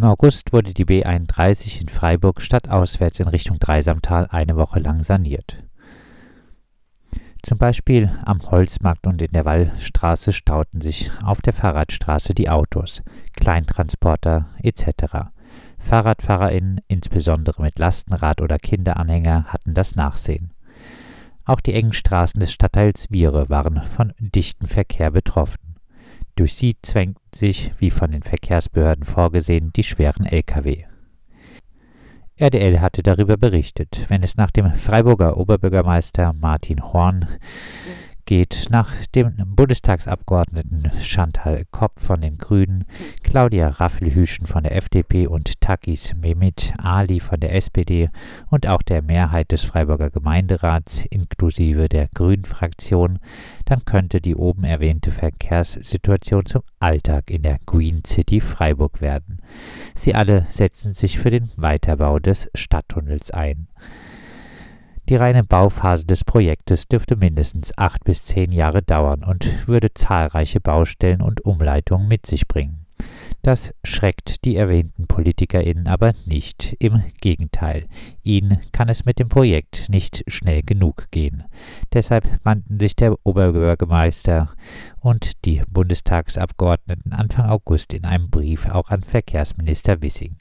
Im August wurde die B31 in Freiburg stadtauswärts in Richtung Dreisamtal eine Woche lang saniert. Zum Beispiel am Holzmarkt und in der Wallstraße stauten sich auf der Fahrradstraße die Autos, Kleintransporter etc. FahrradfahrerInnen, insbesondere mit Lastenrad oder Kinderanhänger, hatten das Nachsehen. Auch die engen Straßen des Stadtteils Viere waren von dichtem Verkehr betroffen. Durch sie zwängten sich, wie von den Verkehrsbehörden vorgesehen, die schweren Lkw. RDL hatte darüber berichtet. Wenn es nach dem Freiburger Oberbürgermeister Martin Horn geht nach dem Bundestagsabgeordneten Chantal Kopp von den Grünen, Claudia Raffelhüschen von der FDP und Takis Mehmet Ali von der SPD und auch der Mehrheit des Freiburger Gemeinderats inklusive der Grünen-Fraktion, dann könnte die oben erwähnte Verkehrssituation zum Alltag in der Green City Freiburg werden. Sie alle setzen sich für den Weiterbau des Stadttunnels ein. Die reine Bauphase des Projektes dürfte mindestens acht bis zehn Jahre dauern und würde zahlreiche Baustellen und Umleitungen mit sich bringen. Das schreckt die erwähnten PolitikerInnen aber nicht. Im Gegenteil, ihnen kann es mit dem Projekt nicht schnell genug gehen. Deshalb wandten sich der Oberbürgermeister und die Bundestagsabgeordneten Anfang August in einem Brief auch an Verkehrsminister Wissing.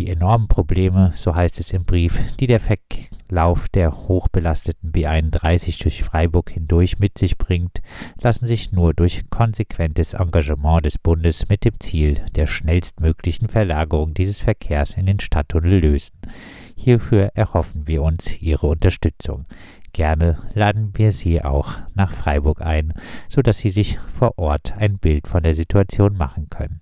Die enormen Probleme, so heißt es im Brief, die der Verlauf der hochbelasteten B31 durch Freiburg hindurch mit sich bringt, lassen sich nur durch konsequentes Engagement des Bundes mit dem Ziel der schnellstmöglichen Verlagerung dieses Verkehrs in den Stadttunnel lösen. Hierfür erhoffen wir uns Ihre Unterstützung. Gerne laden wir Sie auch nach Freiburg ein, so dass Sie sich vor Ort ein Bild von der Situation machen können.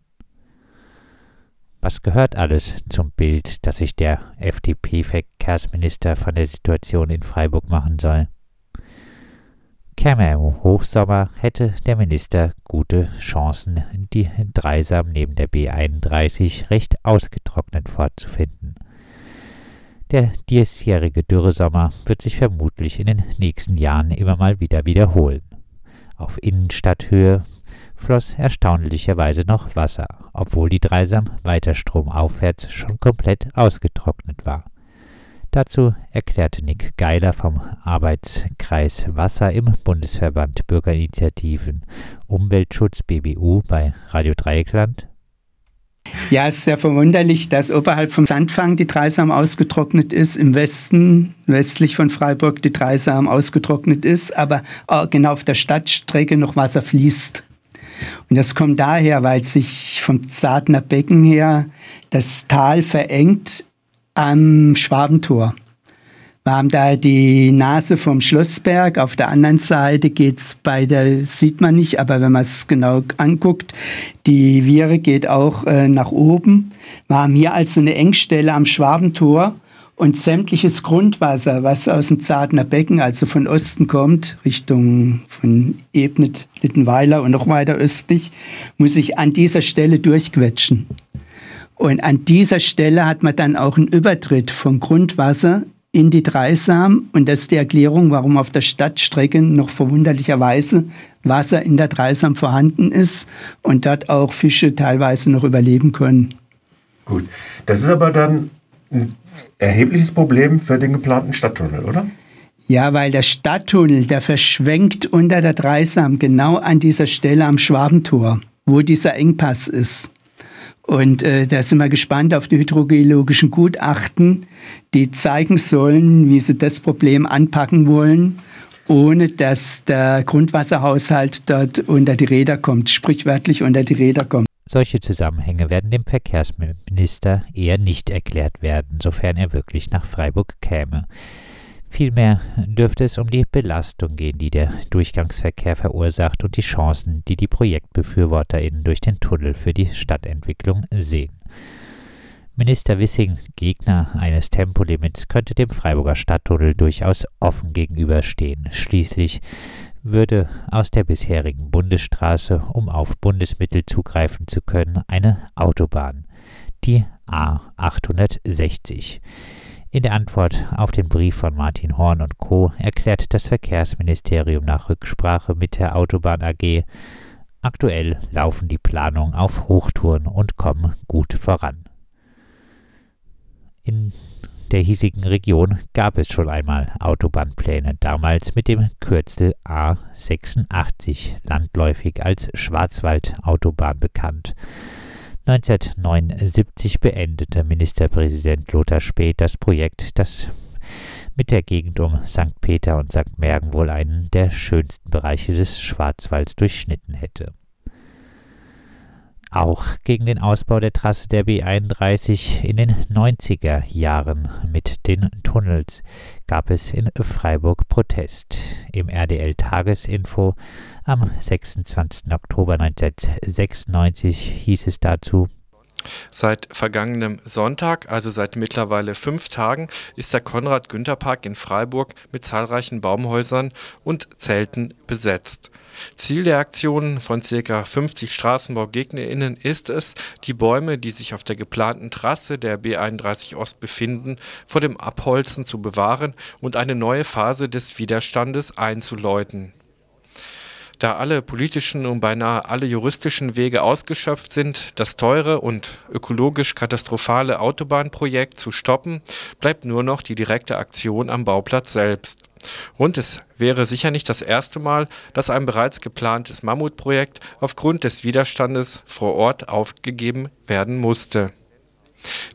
Was gehört alles zum Bild, das sich der FDP-Verkehrsminister von der Situation in Freiburg machen soll? Käme er im Hochsommer, hätte der Minister gute Chancen, die Dreisam neben der B31 recht ausgetrocknet fortzufinden. Der diesjährige Dürresommer wird sich vermutlich in den nächsten Jahren immer mal wieder wiederholen. Auf Innenstadthöhe floss erstaunlicherweise noch Wasser, obwohl die Dreisam weiter stromaufwärts schon komplett ausgetrocknet war. Dazu erklärte Nick Geiler vom Arbeitskreis Wasser im Bundesverband Bürgerinitiativen Umweltschutz BBU bei Radio Dreieckland. Ja, es ist sehr verwunderlich, dass oberhalb vom Sandfang die Dreisam ausgetrocknet ist, im Westen, westlich von Freiburg, die Dreisam ausgetrocknet ist, aber genau auf der Stadtstrecke noch Wasser fließt. Und das kommt daher, weil sich vom Zartner Becken her das Tal verengt am Schwabentor. Wir haben da die Nase vom Schlossberg. Auf der anderen Seite geht es bei der, sieht man nicht, aber wenn man es genau anguckt, die Viere geht auch äh, nach oben. Wir haben hier also eine Engstelle am Schwabentor und sämtliches Grundwasser, was aus dem Zartner Becken, also von Osten kommt, Richtung von Ebnet, Littenweiler und noch weiter östlich, muss sich an dieser Stelle durchquetschen. Und an dieser Stelle hat man dann auch einen Übertritt vom Grundwasser in die Dreisam. Und das ist die Erklärung, warum auf der Stadtstrecke noch verwunderlicherweise Wasser in der Dreisam vorhanden ist und dort auch Fische teilweise noch überleben können. Gut, das ist aber dann erhebliches Problem für den geplanten Stadttunnel, oder? Ja, weil der Stadttunnel, der verschwenkt unter der Dreisam genau an dieser Stelle am Schwabentor, wo dieser Engpass ist. Und äh, da sind wir gespannt auf die hydrogeologischen Gutachten, die zeigen sollen, wie sie das Problem anpacken wollen, ohne dass der Grundwasserhaushalt dort unter die Räder kommt, sprichwörtlich unter die Räder kommt. Solche Zusammenhänge werden dem Verkehrsminister eher nicht erklärt werden, sofern er wirklich nach Freiburg käme. Vielmehr dürfte es um die Belastung gehen, die der Durchgangsverkehr verursacht und die Chancen, die die ProjektbefürworterInnen durch den Tunnel für die Stadtentwicklung sehen. Minister Wissing, Gegner eines Tempolimits, könnte dem Freiburger Stadttunnel durchaus offen gegenüberstehen. Schließlich würde aus der bisherigen Bundesstraße, um auf Bundesmittel zugreifen zu können, eine Autobahn, die A860. In der Antwort auf den Brief von Martin Horn und Co. erklärt das Verkehrsministerium nach Rücksprache mit der Autobahn AG, Aktuell laufen die Planungen auf Hochtouren und kommen gut voran. In der hiesigen Region gab es schon einmal Autobahnpläne, damals mit dem Kürzel A86, landläufig als Schwarzwaldautobahn bekannt. 1979 beendete Ministerpräsident Lothar Späth das Projekt, das mit der Gegend um St. Peter und St. Mergen wohl einen der schönsten Bereiche des Schwarzwalds durchschnitten hätte. Auch gegen den Ausbau der Trasse der B31 in den 90er Jahren mit den Tunnels gab es in Freiburg Protest. Im RDL Tagesinfo am 26. Oktober 1996 hieß es dazu, Seit vergangenem Sonntag, also seit mittlerweile fünf Tagen, ist der Konrad-Günther-Park in Freiburg mit zahlreichen Baumhäusern und Zelten besetzt. Ziel der Aktionen von ca. 50 StraßenbaugegnerInnen ist es, die Bäume, die sich auf der geplanten Trasse der B31 Ost befinden, vor dem Abholzen zu bewahren und eine neue Phase des Widerstandes einzuläuten da alle politischen und beinahe alle juristischen Wege ausgeschöpft sind, das teure und ökologisch katastrophale Autobahnprojekt zu stoppen, bleibt nur noch die direkte Aktion am Bauplatz selbst. Und es wäre sicher nicht das erste Mal, dass ein bereits geplantes Mammutprojekt aufgrund des Widerstandes vor Ort aufgegeben werden musste.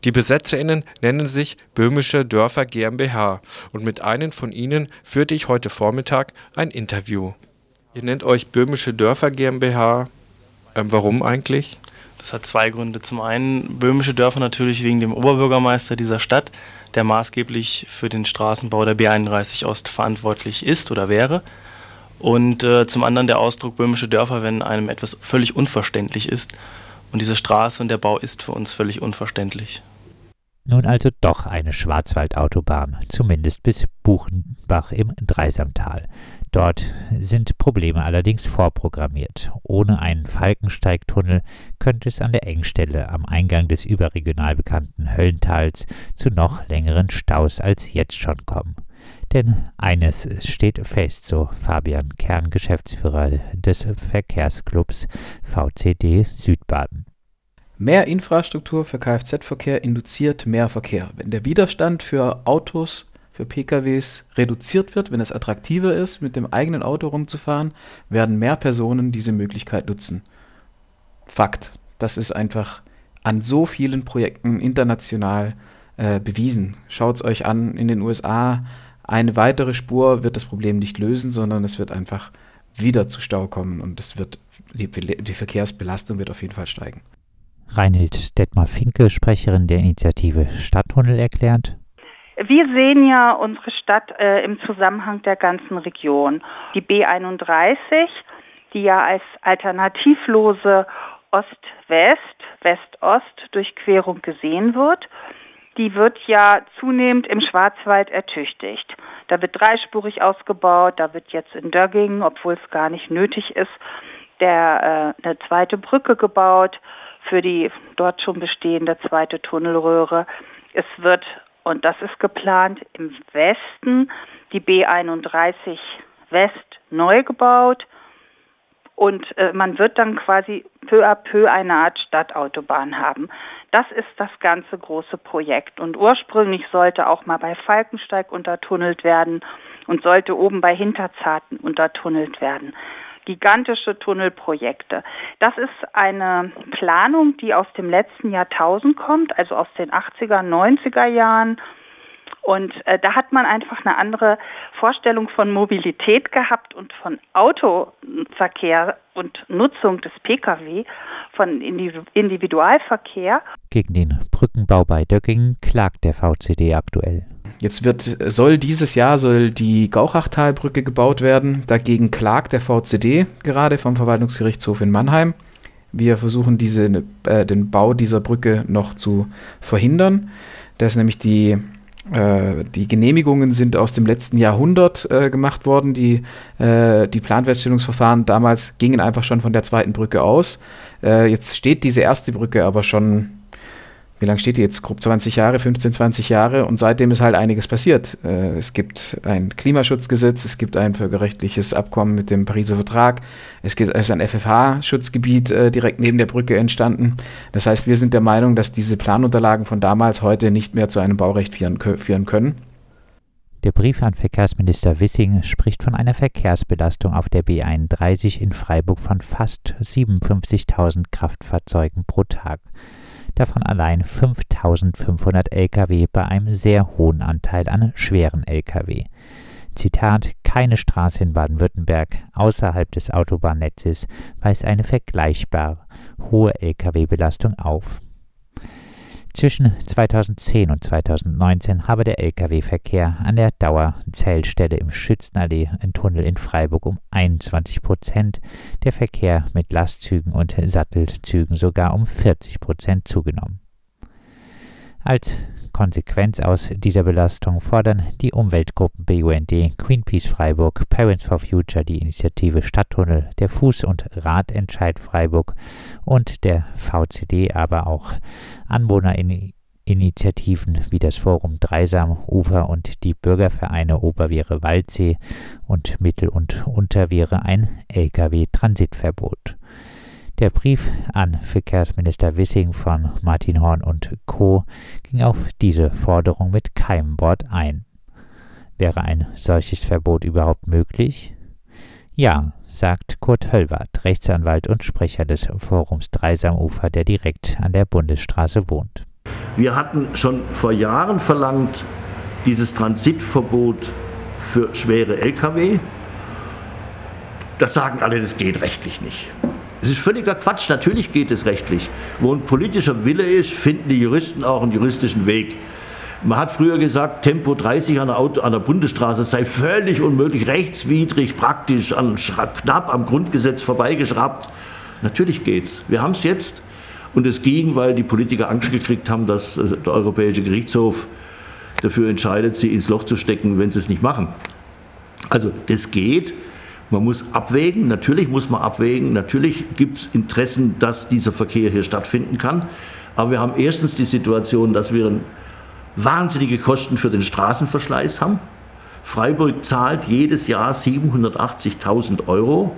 Die BesetzerInnen nennen sich Böhmische Dörfer GmbH und mit einem von ihnen führte ich heute Vormittag ein Interview. Ihr nennt euch Böhmische Dörfer GmbH. Ähm, warum eigentlich? Das hat zwei Gründe. Zum einen Böhmische Dörfer natürlich wegen dem Oberbürgermeister dieser Stadt, der maßgeblich für den Straßenbau der B31 Ost verantwortlich ist oder wäre. Und äh, zum anderen der Ausdruck Böhmische Dörfer, wenn einem etwas völlig unverständlich ist. Und diese Straße und der Bau ist für uns völlig unverständlich. Nun also doch eine Schwarzwaldautobahn, zumindest bis Buchenbach im Dreisamtal. Dort sind Probleme allerdings vorprogrammiert. Ohne einen Falkensteigtunnel könnte es an der Engstelle am Eingang des überregional bekannten Höllentals zu noch längeren Staus als jetzt schon kommen. Denn eines steht fest, so Fabian Kern, Geschäftsführer des Verkehrsclubs VCD Südbaden. Mehr Infrastruktur für Kfz-Verkehr induziert mehr Verkehr. Wenn der Widerstand für Autos für PKWs reduziert wird, wenn es attraktiver ist, mit dem eigenen Auto rumzufahren, werden mehr Personen diese Möglichkeit nutzen. Fakt. Das ist einfach an so vielen Projekten international äh, bewiesen. Schaut es euch an, in den USA, eine weitere Spur wird das Problem nicht lösen, sondern es wird einfach wieder zu Stau kommen und es wird, die, die Verkehrsbelastung wird auf jeden Fall steigen. Reinhild Detmar-Finke, Sprecherin der Initiative Stadttunnel, erklärt. Wir sehen ja unsere Stadt äh, im Zusammenhang der ganzen Region. Die B31, die ja als alternativlose Ost-West, West-Ost-Durchquerung gesehen wird, die wird ja zunehmend im Schwarzwald ertüchtigt. Da wird dreispurig ausgebaut, da wird jetzt in Dögging, obwohl es gar nicht nötig ist, der, äh, eine zweite Brücke gebaut für die dort schon bestehende zweite Tunnelröhre. Es wird und das ist geplant im Westen, die B31 West neu gebaut. Und äh, man wird dann quasi peu à peu eine Art Stadtautobahn haben. Das ist das ganze große Projekt. Und ursprünglich sollte auch mal bei Falkensteig untertunnelt werden und sollte oben bei Hinterzarten untertunnelt werden gigantische Tunnelprojekte. Das ist eine Planung, die aus dem letzten Jahrtausend kommt, also aus den 80er, 90er Jahren. Und äh, da hat man einfach eine andere Vorstellung von Mobilität gehabt und von Autoverkehr und Nutzung des Pkw, von Individualverkehr. Gegen den Brückenbau bei Döckingen klagt der VCD aktuell. Jetzt wird, soll dieses Jahr soll die Gauchachtalbrücke gebaut werden. Dagegen klagt der VCD gerade vom Verwaltungsgerichtshof in Mannheim. Wir versuchen diese, äh, den Bau dieser Brücke noch zu verhindern. Da ist nämlich die, äh, die Genehmigungen sind aus dem letzten Jahrhundert äh, gemacht worden. Die, äh, die Planfeststellungsverfahren damals gingen einfach schon von der zweiten Brücke aus. Äh, jetzt steht diese erste Brücke aber schon wie lange steht die jetzt? Grob 20 Jahre, 15, 20 Jahre und seitdem ist halt einiges passiert. Äh, es gibt ein Klimaschutzgesetz, es gibt ein völkerrechtliches Abkommen mit dem Pariser Vertrag, es ist ein FFH-Schutzgebiet äh, direkt neben der Brücke entstanden. Das heißt, wir sind der Meinung, dass diese Planunterlagen von damals heute nicht mehr zu einem Baurecht führen, führen können. Der Brief an Verkehrsminister Wissing spricht von einer Verkehrsbelastung auf der B31 in Freiburg von fast 57.000 Kraftfahrzeugen pro Tag. Davon allein 5.500 Lkw bei einem sehr hohen Anteil an schweren Lkw. Zitat: Keine Straße in Baden-Württemberg außerhalb des Autobahnnetzes weist eine vergleichbar hohe Lkw-Belastung auf. Zwischen 2010 und 2019 habe der Lkw-Verkehr an der Dauerzählstelle im Schützenallee Tunnel in Freiburg um 21 Prozent, der Verkehr mit Lastzügen und Sattelzügen sogar um 40 Prozent zugenommen. Als Konsequenz aus dieser Belastung fordern die Umweltgruppen BUND, Greenpeace Freiburg, Parents for Future, die Initiative Stadttunnel, der Fuß- und Radentscheid Freiburg und der VCD, aber auch Anwohnerinitiativen wie das Forum Dreisam Ufer und die Bürgervereine Oberwehre Waldsee und Mittel- und Unterwehre ein Lkw-Transitverbot. Der Brief an Verkehrsminister Wissing von Martin Horn und Co. ging auf diese Forderung mit keinem Wort ein. Wäre ein solches Verbot überhaupt möglich? Ja, sagt Kurt Höllwart, Rechtsanwalt und Sprecher des Forums Dreisamufer, der direkt an der Bundesstraße wohnt. Wir hatten schon vor Jahren verlangt, dieses Transitverbot für schwere Lkw. Das sagen alle, das geht rechtlich nicht. Es ist völliger Quatsch. Natürlich geht es rechtlich. Wo ein politischer Wille ist, finden die Juristen auch einen juristischen Weg. Man hat früher gesagt, Tempo 30 an der, Auto, an der Bundesstraße sei völlig unmöglich, rechtswidrig, praktisch, an, knapp am Grundgesetz vorbeigeschraubt. Natürlich geht's. Wir haben es jetzt. Und es ging, weil die Politiker Angst gekriegt haben, dass äh, der Europäische Gerichtshof dafür entscheidet, sie ins Loch zu stecken, wenn sie es nicht machen. Also das geht. Man muss abwägen, natürlich muss man abwägen, natürlich gibt es Interessen, dass dieser Verkehr hier stattfinden kann. Aber wir haben erstens die Situation, dass wir wahnsinnige Kosten für den Straßenverschleiß haben. Freiburg zahlt jedes Jahr 780.000 Euro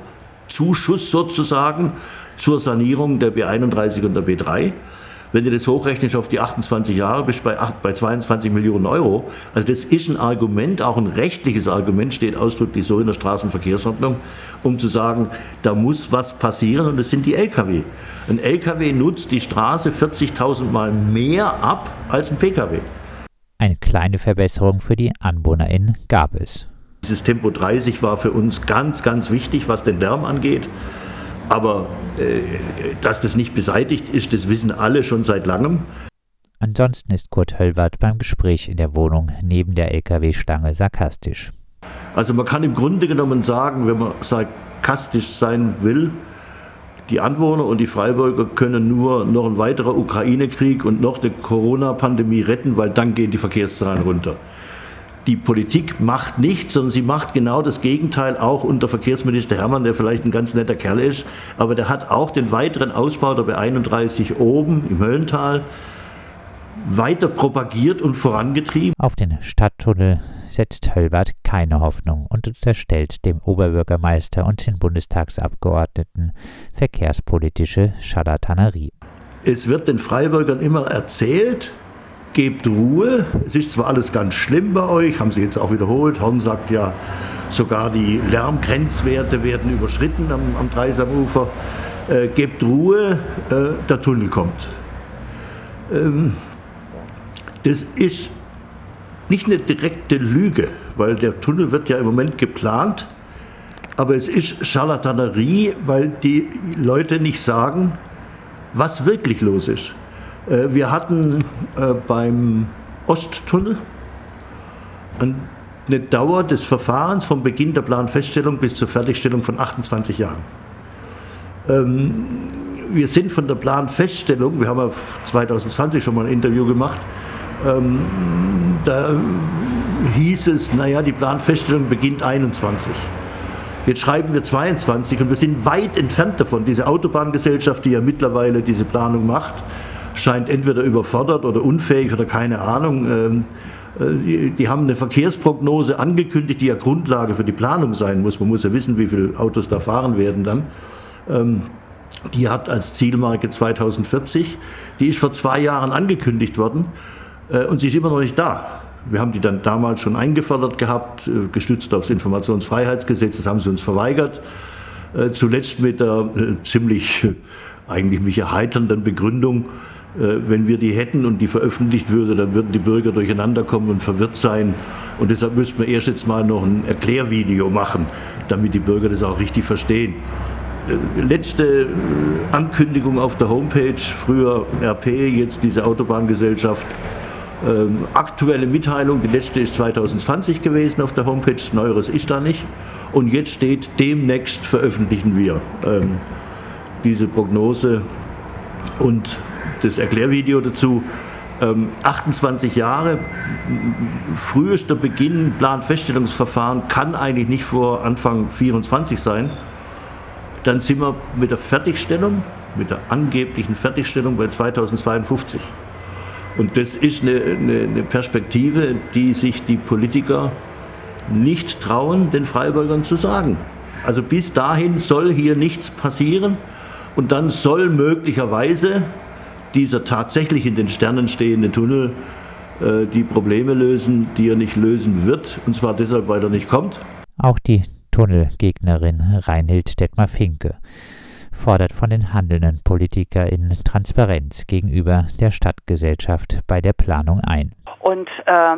Zuschuss sozusagen zur Sanierung der B31 und der B3. Wenn du das hochrechnest auf die 28 Jahre, bist du bei, bei 22 Millionen Euro. Also das ist ein Argument, auch ein rechtliches Argument, steht ausdrücklich so in der Straßenverkehrsordnung, um zu sagen, da muss was passieren und das sind die Lkw. Ein Lkw nutzt die Straße 40.000 Mal mehr ab als ein Pkw. Eine kleine Verbesserung für die AnwohnerInnen gab es. Dieses Tempo 30 war für uns ganz, ganz wichtig, was den Lärm angeht. Aber äh, dass das nicht beseitigt ist, das wissen alle schon seit langem. Ansonsten ist Kurt Höllwart beim Gespräch in der Wohnung neben der LKW-Stange sarkastisch. Also man kann im Grunde genommen sagen, wenn man sarkastisch sein will, die Anwohner und die Freiburger können nur noch ein weiterer Ukraine-Krieg und noch eine Corona-Pandemie retten, weil dann gehen die Verkehrszahlen runter die Politik macht nichts, sondern sie macht genau das Gegenteil, auch unter Verkehrsminister Hermann, der vielleicht ein ganz netter Kerl ist, aber der hat auch den weiteren Ausbau der B31 oben im Höllental weiter propagiert und vorangetrieben. Auf den Stadttunnel setzt Höllwart keine Hoffnung und unterstellt dem Oberbürgermeister und den Bundestagsabgeordneten verkehrspolitische Scharlatanerie. Es wird den Freiburgern immer erzählt, gebt Ruhe. Es ist zwar alles ganz schlimm bei euch, haben Sie jetzt auch wiederholt. Horn sagt ja, sogar die Lärmgrenzwerte werden überschritten am, am Dreisamufer. Äh, gebt Ruhe, äh, der Tunnel kommt. Ähm, das ist nicht eine direkte Lüge, weil der Tunnel wird ja im Moment geplant, aber es ist Charlatanerie, weil die Leute nicht sagen, was wirklich los ist. Äh, wir hatten äh, beim Osttunnel eine Dauer des Verfahrens vom Beginn der Planfeststellung bis zur Fertigstellung von 28 Jahren. Ähm, wir sind von der Planfeststellung, wir haben ja 2020 schon mal ein Interview gemacht, ähm, da hieß es, naja, die Planfeststellung beginnt 21. Jetzt schreiben wir 22 und wir sind weit entfernt davon. Diese Autobahngesellschaft, die ja mittlerweile diese Planung macht, scheint entweder überfordert oder unfähig oder keine Ahnung. Ähm, äh, die, haben eine Verkehrsprognose angekündigt, die ja Grundlage für die Planung sein muss. Man muss ja wissen, wie viele Autos da fahren werden dann. Ähm, die hat als Zielmarke 2040. Die ist vor zwei Jahren angekündigt worden äh, und sie ist immer noch nicht da. Wir haben die dann damals schon eingefordert gehabt, äh, gestützt aufs Informationsfreiheitsgesetz, das haben sie uns verweigert. Zuletzt mit der ziemlich eigentlich mich erheiternden Begründung, wenn wir die hätten und die veröffentlicht würde, dann würden die Bürger durcheinander kommen und verwirrt sein. Und deshalb müssten wir erst jetzt mal noch ein Erklärvideo machen, damit die Bürger das auch richtig verstehen. Letzte Ankündigung auf der Homepage, früher RP, jetzt diese Autobahngesellschaft. Ähm, aktuelle Mitteilung, die letzte ist 2020 gewesen auf der Homepage, Neueres ist da nicht. Und jetzt steht, demnächst veröffentlichen wir ähm, diese Prognose und das Erklärvideo dazu. Ähm, 28 Jahre, frühester Beginn, Planfeststellungsverfahren kann eigentlich nicht vor Anfang 24 sein. Dann sind wir mit der Fertigstellung, mit der angeblichen Fertigstellung bei 2052. Und das ist eine, eine, eine Perspektive, die sich die Politiker nicht trauen, den Freiburgern zu sagen. Also bis dahin soll hier nichts passieren und dann soll möglicherweise dieser tatsächlich in den Sternen stehende Tunnel äh, die Probleme lösen, die er nicht lösen wird, und zwar deshalb, weil er nicht kommt. Auch die Tunnelgegnerin Reinhild Detmar-Finke fordert von den handelnden PolitikerInnen Transparenz gegenüber der Stadtgesellschaft bei der Planung ein. Und äh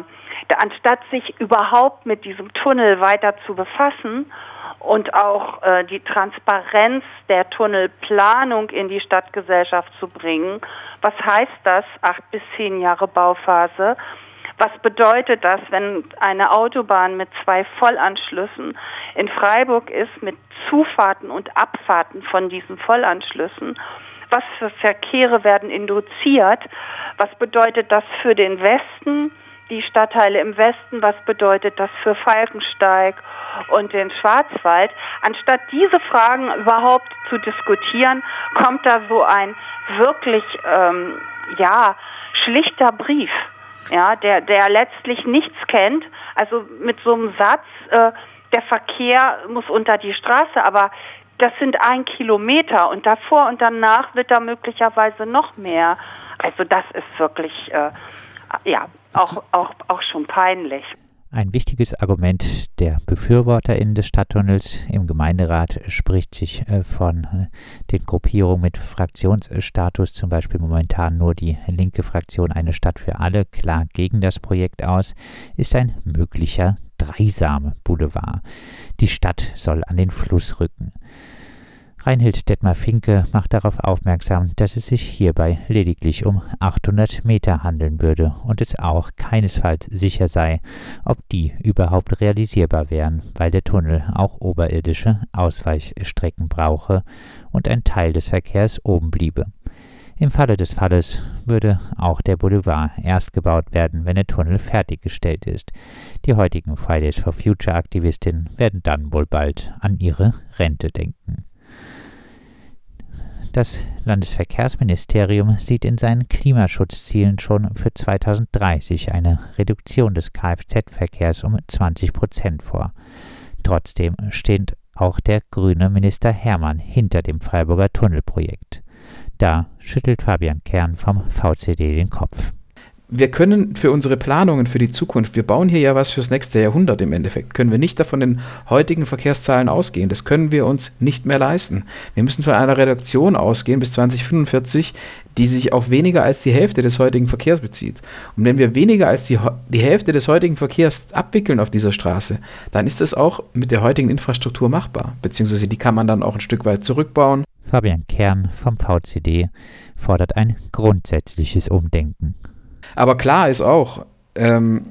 anstatt sich überhaupt mit diesem Tunnel weiter zu befassen und auch äh, die Transparenz der Tunnelplanung in die Stadtgesellschaft zu bringen. Was heißt das? Acht bis zehn Jahre Bauphase. Was bedeutet das, wenn eine Autobahn mit zwei Vollanschlüssen in Freiburg ist, mit Zufahrten und Abfahrten von diesen Vollanschlüssen? Was für Verkehre werden induziert? Was bedeutet das für den Westen? Die Stadtteile im Westen, was bedeutet das für Falkensteig und den Schwarzwald. Anstatt diese Fragen überhaupt zu diskutieren, kommt da so ein wirklich ähm, ja schlichter Brief, ja, der der letztlich nichts kennt. Also mit so einem Satz, äh, der Verkehr muss unter die Straße, aber das sind ein Kilometer und davor und danach wird da möglicherweise noch mehr. Also das ist wirklich äh, ja auch, auch, auch schon peinlich. Ein wichtiges Argument der BefürworterInnen des Stadttunnels im Gemeinderat spricht sich äh, von äh, den Gruppierungen mit Fraktionsstatus, zum Beispiel momentan nur die linke Fraktion Eine Stadt für alle, klar gegen das Projekt aus, ist ein möglicher Dreisam-Boulevard. Die Stadt soll an den Fluss rücken. Reinhild Detmar-Finke macht darauf aufmerksam, dass es sich hierbei lediglich um 800 Meter handeln würde und es auch keinesfalls sicher sei, ob die überhaupt realisierbar wären, weil der Tunnel auch oberirdische Ausweichstrecken brauche und ein Teil des Verkehrs oben bliebe. Im Falle des Falles würde auch der Boulevard erst gebaut werden, wenn der Tunnel fertiggestellt ist. Die heutigen Fridays for Future Aktivistinnen werden dann wohl bald an ihre Rente denken. Das Landesverkehrsministerium sieht in seinen Klimaschutzzielen schon für 2030 eine Reduktion des Kfz-Verkehrs um 20 Prozent vor. Trotzdem steht auch der grüne Minister Hermann hinter dem Freiburger Tunnelprojekt. Da schüttelt Fabian Kern vom VCD den Kopf wir können für unsere Planungen für die Zukunft, wir bauen hier ja was fürs nächste Jahrhundert im Endeffekt, können wir nicht davon den heutigen Verkehrszahlen ausgehen. Das können wir uns nicht mehr leisten. Wir müssen von einer Reduktion ausgehen bis 2045, die sich auf weniger als die Hälfte des heutigen Verkehrs bezieht. Und wenn wir weniger als die, die Hälfte des heutigen Verkehrs abwickeln auf dieser Straße, dann ist es auch mit der heutigen Infrastruktur machbar. Beziehungsweise die kann man dann auch ein Stück weit zurückbauen. Fabian Kern vom VCD fordert ein grundsätzliches Umdenken. Aber klar ist auch, ähm,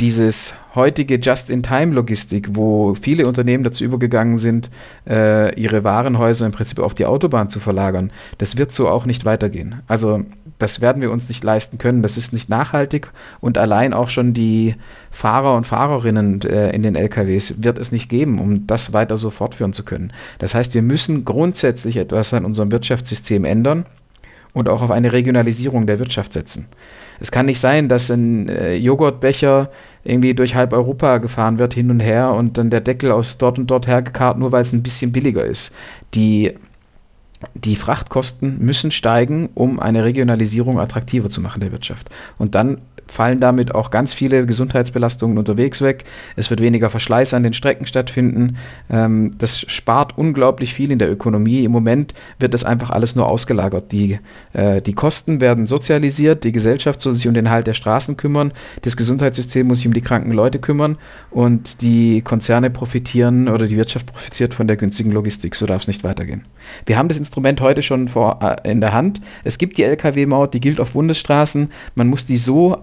dieses heutige Just-in-Time-Logistik, wo viele Unternehmen dazu übergegangen sind, äh, ihre Warenhäuser im Prinzip auf die Autobahn zu verlagern, das wird so auch nicht weitergehen. Also das werden wir uns nicht leisten können. Das ist nicht nachhaltig und allein auch schon die Fahrer und Fahrerinnen äh, in den LKWs wird es nicht geben, um das weiter so fortführen zu können. Das heißt, wir müssen grundsätzlich etwas an unserem Wirtschaftssystem ändern und auch auf eine Regionalisierung der Wirtschaft setzen. Es kann nicht sein, dass ein äh, Joghurtbecher irgendwie durch halb Europa gefahren wird, hin und her und dann der Deckel aus dort und dort hergekarrt, nur weil es ein bisschen billiger ist. Die, die Frachtkosten müssen steigen, um eine Regionalisierung attraktiver zu machen der Wirtschaft. Und dann fallen damit auch ganz viele Gesundheitsbelastungen unterwegs weg. Es wird weniger Verschleiß an den Strecken stattfinden. Ähm, das spart unglaublich viel in der Ökonomie. Im Moment wird das einfach alles nur ausgelagert. Die, äh, die Kosten werden sozialisiert, die Gesellschaft soll sich um den Halt der Straßen kümmern, das Gesundheitssystem muss sich um die kranken Leute kümmern und die Konzerne profitieren oder die Wirtschaft profitiert von der günstigen Logistik. So darf es nicht weitergehen. Wir haben das Instrument heute schon vor, äh, in der Hand. Es gibt die Lkw-Maut, die gilt auf Bundesstraßen. Man muss die so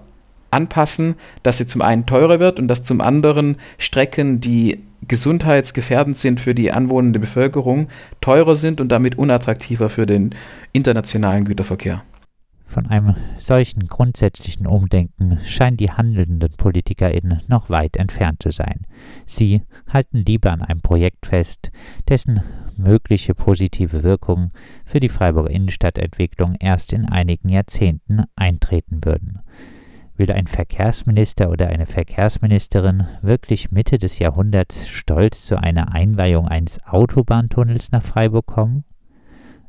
anpassen, dass sie zum einen teurer wird und dass zum anderen Strecken, die gesundheitsgefährdend sind für die anwohnende Bevölkerung, teurer sind und damit unattraktiver für den internationalen Güterverkehr. Von einem solchen grundsätzlichen Umdenken scheinen die handelnden PolitikerInnen noch weit entfernt zu sein. Sie halten lieber an einem Projekt fest, dessen mögliche positive Wirkungen für die Freiburger Innenstadtentwicklung erst in einigen Jahrzehnten eintreten würden. Will ein Verkehrsminister oder eine Verkehrsministerin wirklich Mitte des Jahrhunderts stolz zu einer Einweihung eines Autobahntunnels nach Freiburg kommen?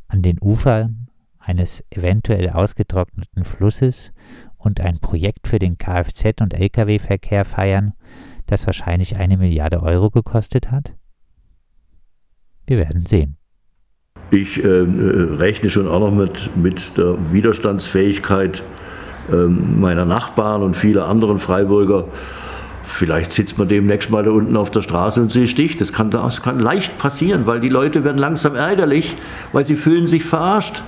An den Ufern eines eventuell ausgetrockneten Flusses und ein Projekt für den Kfz- und Lkw-Verkehr feiern, das wahrscheinlich eine Milliarde Euro gekostet hat? Wir werden sehen. Ich äh, äh rechne schon auch noch mit, mit der Widerstandsfähigkeit meiner Nachbarn und viele anderen Freiburger. Vielleicht sitzt man demnächst mal da unten auf der Straße und sie sticht. Das kann, das kann leicht passieren, weil die Leute werden langsam ärgerlich, weil sie fühlen sich verarscht.